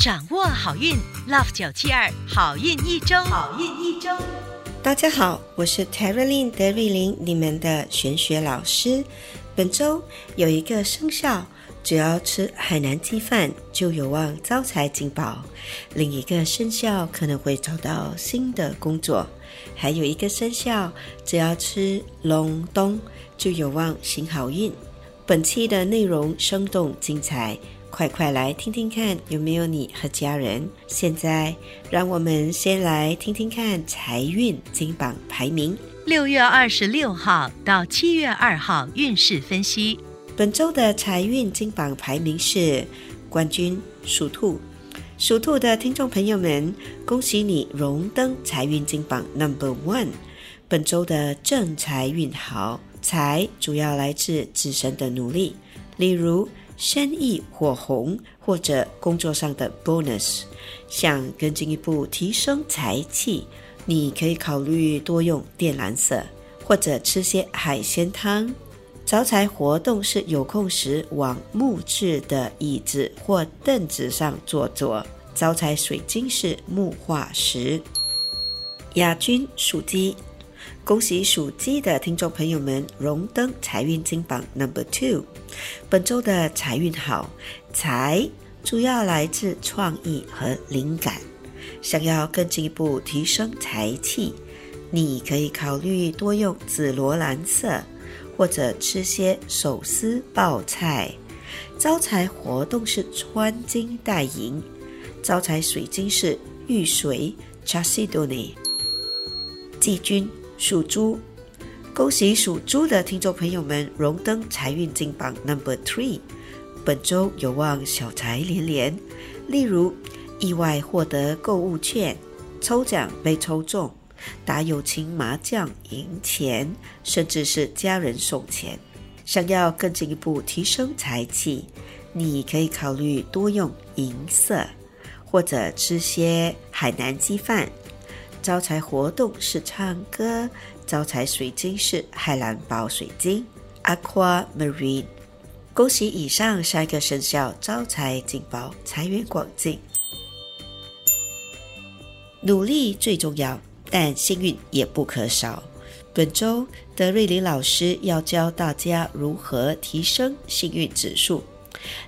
掌握好运，Love 九七二好运一周，好运一周。大家好，我是 Terry Lin 德瑞琳，你们的玄学老师。本周有一个生肖，只要吃海南鸡饭就有望招财进宝；另一个生肖可能会找到新的工作；还有一个生肖，只要吃隆冬就有望行好运。本期的内容生动精彩。快快来听听看，有没有你和家人？现在，让我们先来听听看财运金榜排名。六月二十六号到七月二号运势分析。本周的财运金榜排名是冠军属兔。属兔的听众朋友们，恭喜你荣登财运金榜 Number One。本周的正财运好，财主要来自自身的努力，例如。生意火红，或者工作上的 bonus，想更进一步提升财气，你可以考虑多用靛蓝色，或者吃些海鲜汤。招财活动是有空时往木质的椅子或凳子上坐坐。招财水晶是木化石。亚军属鸡。恭喜属鸡的听众朋友们荣登财运金榜 Number Two。本周的财运好，财主要来自创意和灵感。想要更进一步提升财气，你可以考虑多用紫罗兰色，或者吃些手撕爆菜。招财活动是穿金戴银。招财水晶是玉髓 c h a s i d o n i。季军。属猪，恭喜属猪的听众朋友们荣登财运金榜 Number Three。本周有望小财连连，例如意外获得购物券、抽奖被抽中、打友情麻将赢钱，甚至是家人送钱。想要更进一步提升财气，你可以考虑多用银色，或者吃些海南鸡饭。招财活动是唱歌，招财水晶是海蓝宝水晶 （Aqua Marine）。恭喜以上三个生肖招财进宝，财源广进。努力最重要，但幸运也不可少。本周德瑞琳老师要教大家如何提升幸运指数。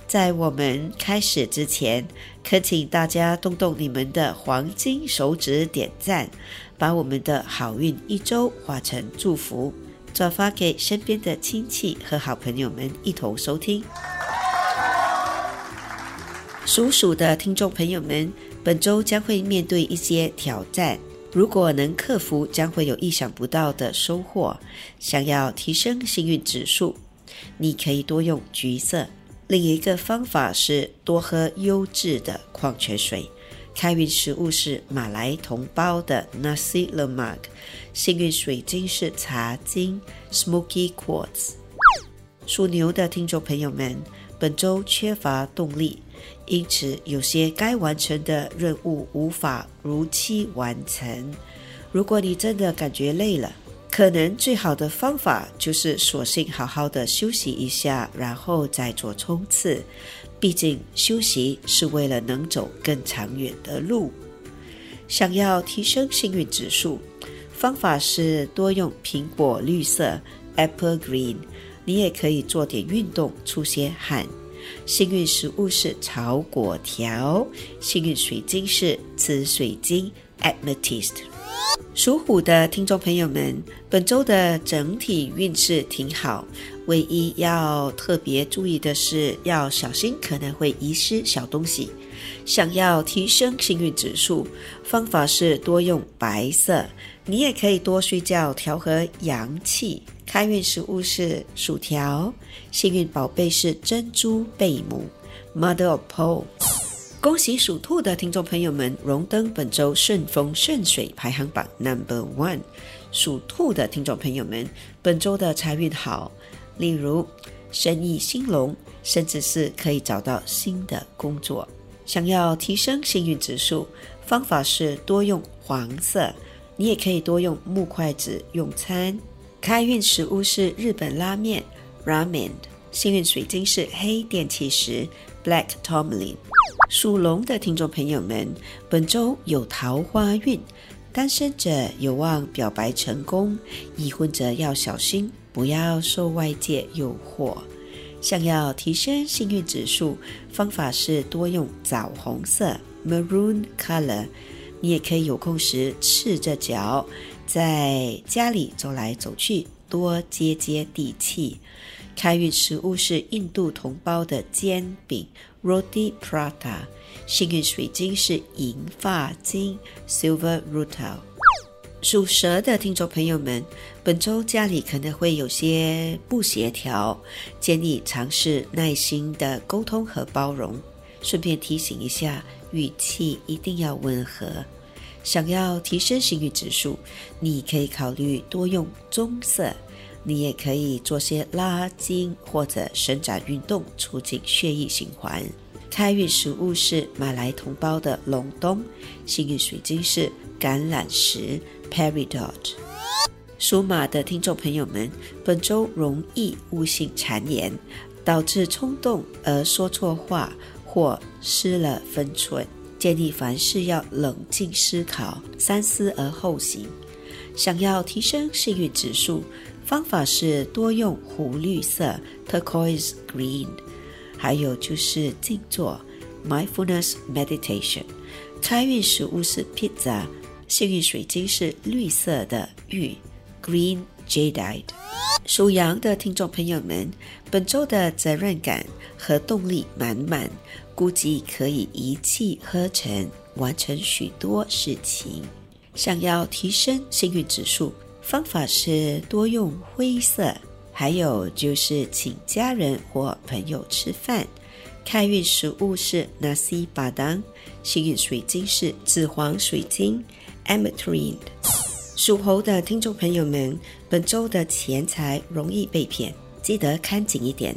在我们开始之前，恳请大家动动你们的黄金手指点赞，把我们的好运一周化成祝福，转发给身边的亲戚和好朋友们一同收听。属鼠的听众朋友们，本周将会面对一些挑战，如果能克服，将会有意想不到的收获。想要提升幸运指数，你可以多用橘色。另一个方法是多喝优质的矿泉水。开运食物是马来同胞的 nasi lemak，幸运水晶是茶晶 smoky quartz。属牛的听众朋友们，本周缺乏动力，因此有些该完成的任务无法如期完成。如果你真的感觉累了，可能最好的方法就是索性好好的休息一下，然后再做冲刺。毕竟休息是为了能走更长远的路。想要提升幸运指数，方法是多用苹果绿色 （Apple Green）。你也可以做点运动，出些汗。幸运食物是炒果条，幸运水晶是紫水晶 （Amethyst）。属虎的听众朋友们，本周的整体运势挺好，唯一要特别注意的是，要小心可能会遗失小东西。想要提升幸运指数，方法是多用白色。你也可以多睡觉，调和阳气。开运食物是薯条，幸运宝贝是珍珠贝母 （Mother of Pearl）。恭喜属兔的听众朋友们荣登本周顺风顺水排行榜 Number One。属兔的听众朋友们，本周的财运好，例如生意兴隆，甚至是可以找到新的工作。想要提升幸运指数，方法是多用黄色。你也可以多用木筷子用餐。开运食物是日本拉面 （ramen）。幸运水晶是黑电气石 （black Tomalin，。属龙的听众朋友们，本周有桃花运，单身者有望表白成功，已婚者要小心，不要受外界诱惑。想要提升幸运指数，方法是多用枣红色 （maroon color）。你也可以有空时赤着脚在家里走来走去，多接接地气。开运食物是印度同胞的煎饼 （Roti Prata）。幸运水晶是银发晶 （Silver Rutil）。属蛇的听众朋友们，本周家里可能会有些不协调，建议尝试耐心的沟通和包容。顺便提醒一下。语气一定要温和。想要提升幸运指数，你可以考虑多用棕色。你也可以做些拉筋或者伸展运动，促进血液循环。开运食物是马来同胞的隆冬。幸运水晶是橄榄石 （Peridot）。属马的听众朋友们，本周容易误信谗言，导致冲动而说错话。或失了分寸，建议凡事要冷静思考，三思而后行。想要提升幸运指数，方法是多用湖绿色 （turquoise green），还有就是静坐 （mindfulness meditation）。开运食物是 pizza，幸运水晶是绿色的玉 （green jadeite）。属羊的听众朋友们，本周的责任感和动力满满。估计可以一气呵成完成许多事情。想要提升幸运指数，方法是多用灰色，还有就是请家人或朋友吃饭。开运食物是 nasi padang，幸运水晶是紫黄水晶 ametrine。属猴的听众朋友们，本周的钱财容易被骗，记得看紧一点。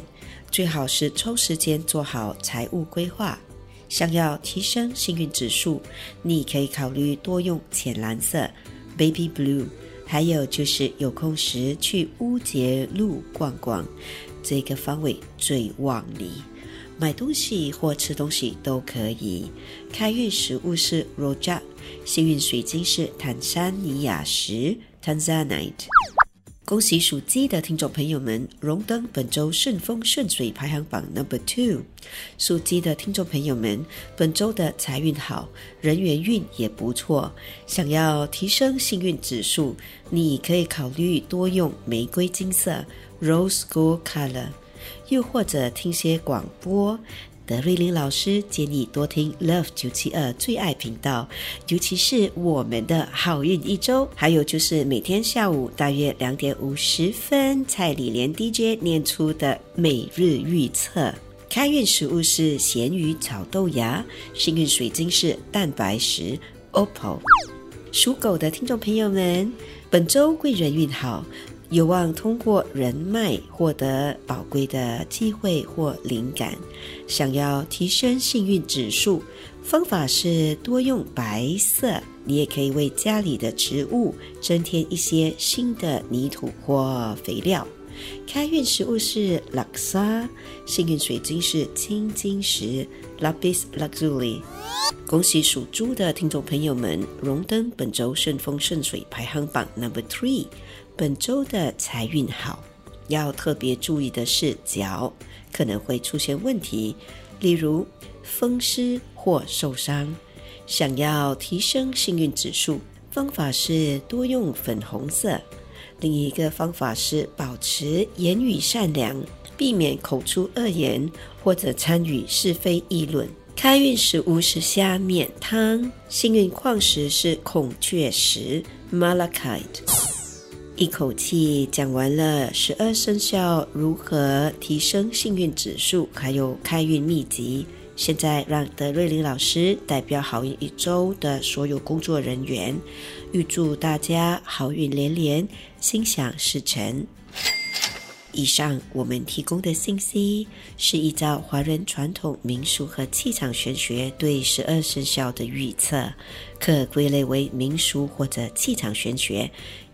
最好是抽时间做好财务规划。想要提升幸运指数，你可以考虑多用浅蓝色 （baby blue）。还有就是有空时去乌节路逛逛，这个方位最旺你。买东西或吃东西都可以。开运食物是 r o j a 幸运水晶是坦桑尼亚石 （tanzanite）。恭喜属鸡的听众朋友们荣登本周顺风顺水排行榜 number two。属鸡的听众朋友们，本周的财运好，人缘运也不错。想要提升幸运指数，你可以考虑多用玫瑰金色 （rose gold color），又或者听些广播。德瑞琳老师建议多听 Love 九七二最爱频道，尤其是我们的好运一周，还有就是每天下午大约两点五十分，蔡李莲 DJ 念出的每日预测。开运食物是咸鱼炒豆芽，幸运水晶是蛋白石 Opal。属狗的听众朋友们，本周贵人运好。有望通过人脉获得宝贵的机会或灵感。想要提升幸运指数，方法是多用白色。你也可以为家里的植物增添一些新的泥土或肥料。开运食物是拉沙，幸运水晶是青金石 （Lapis Lazuli）。恭喜属猪的听众朋友们荣登本周顺风顺水排行榜 Number Three。本周的财运好，要特别注意的是脚可能会出现问题，例如风湿或受伤。想要提升幸运指数，方法是多用粉红色。另一个方法是保持言语善良，避免口出恶言或者参与是非议论。开运食物是虾面汤，幸运矿石是孔雀石 （malachite）。一口气讲完了十二生肖如何提升幸运指数，还有开运秘籍。现在让德瑞琳老师代表好运一周的所有工作人员，预祝大家好运连连，心想事成。以上我们提供的信息是依照华人传统民俗和气场玄学对十二生肖的预测，可归类为民俗或者气场玄学，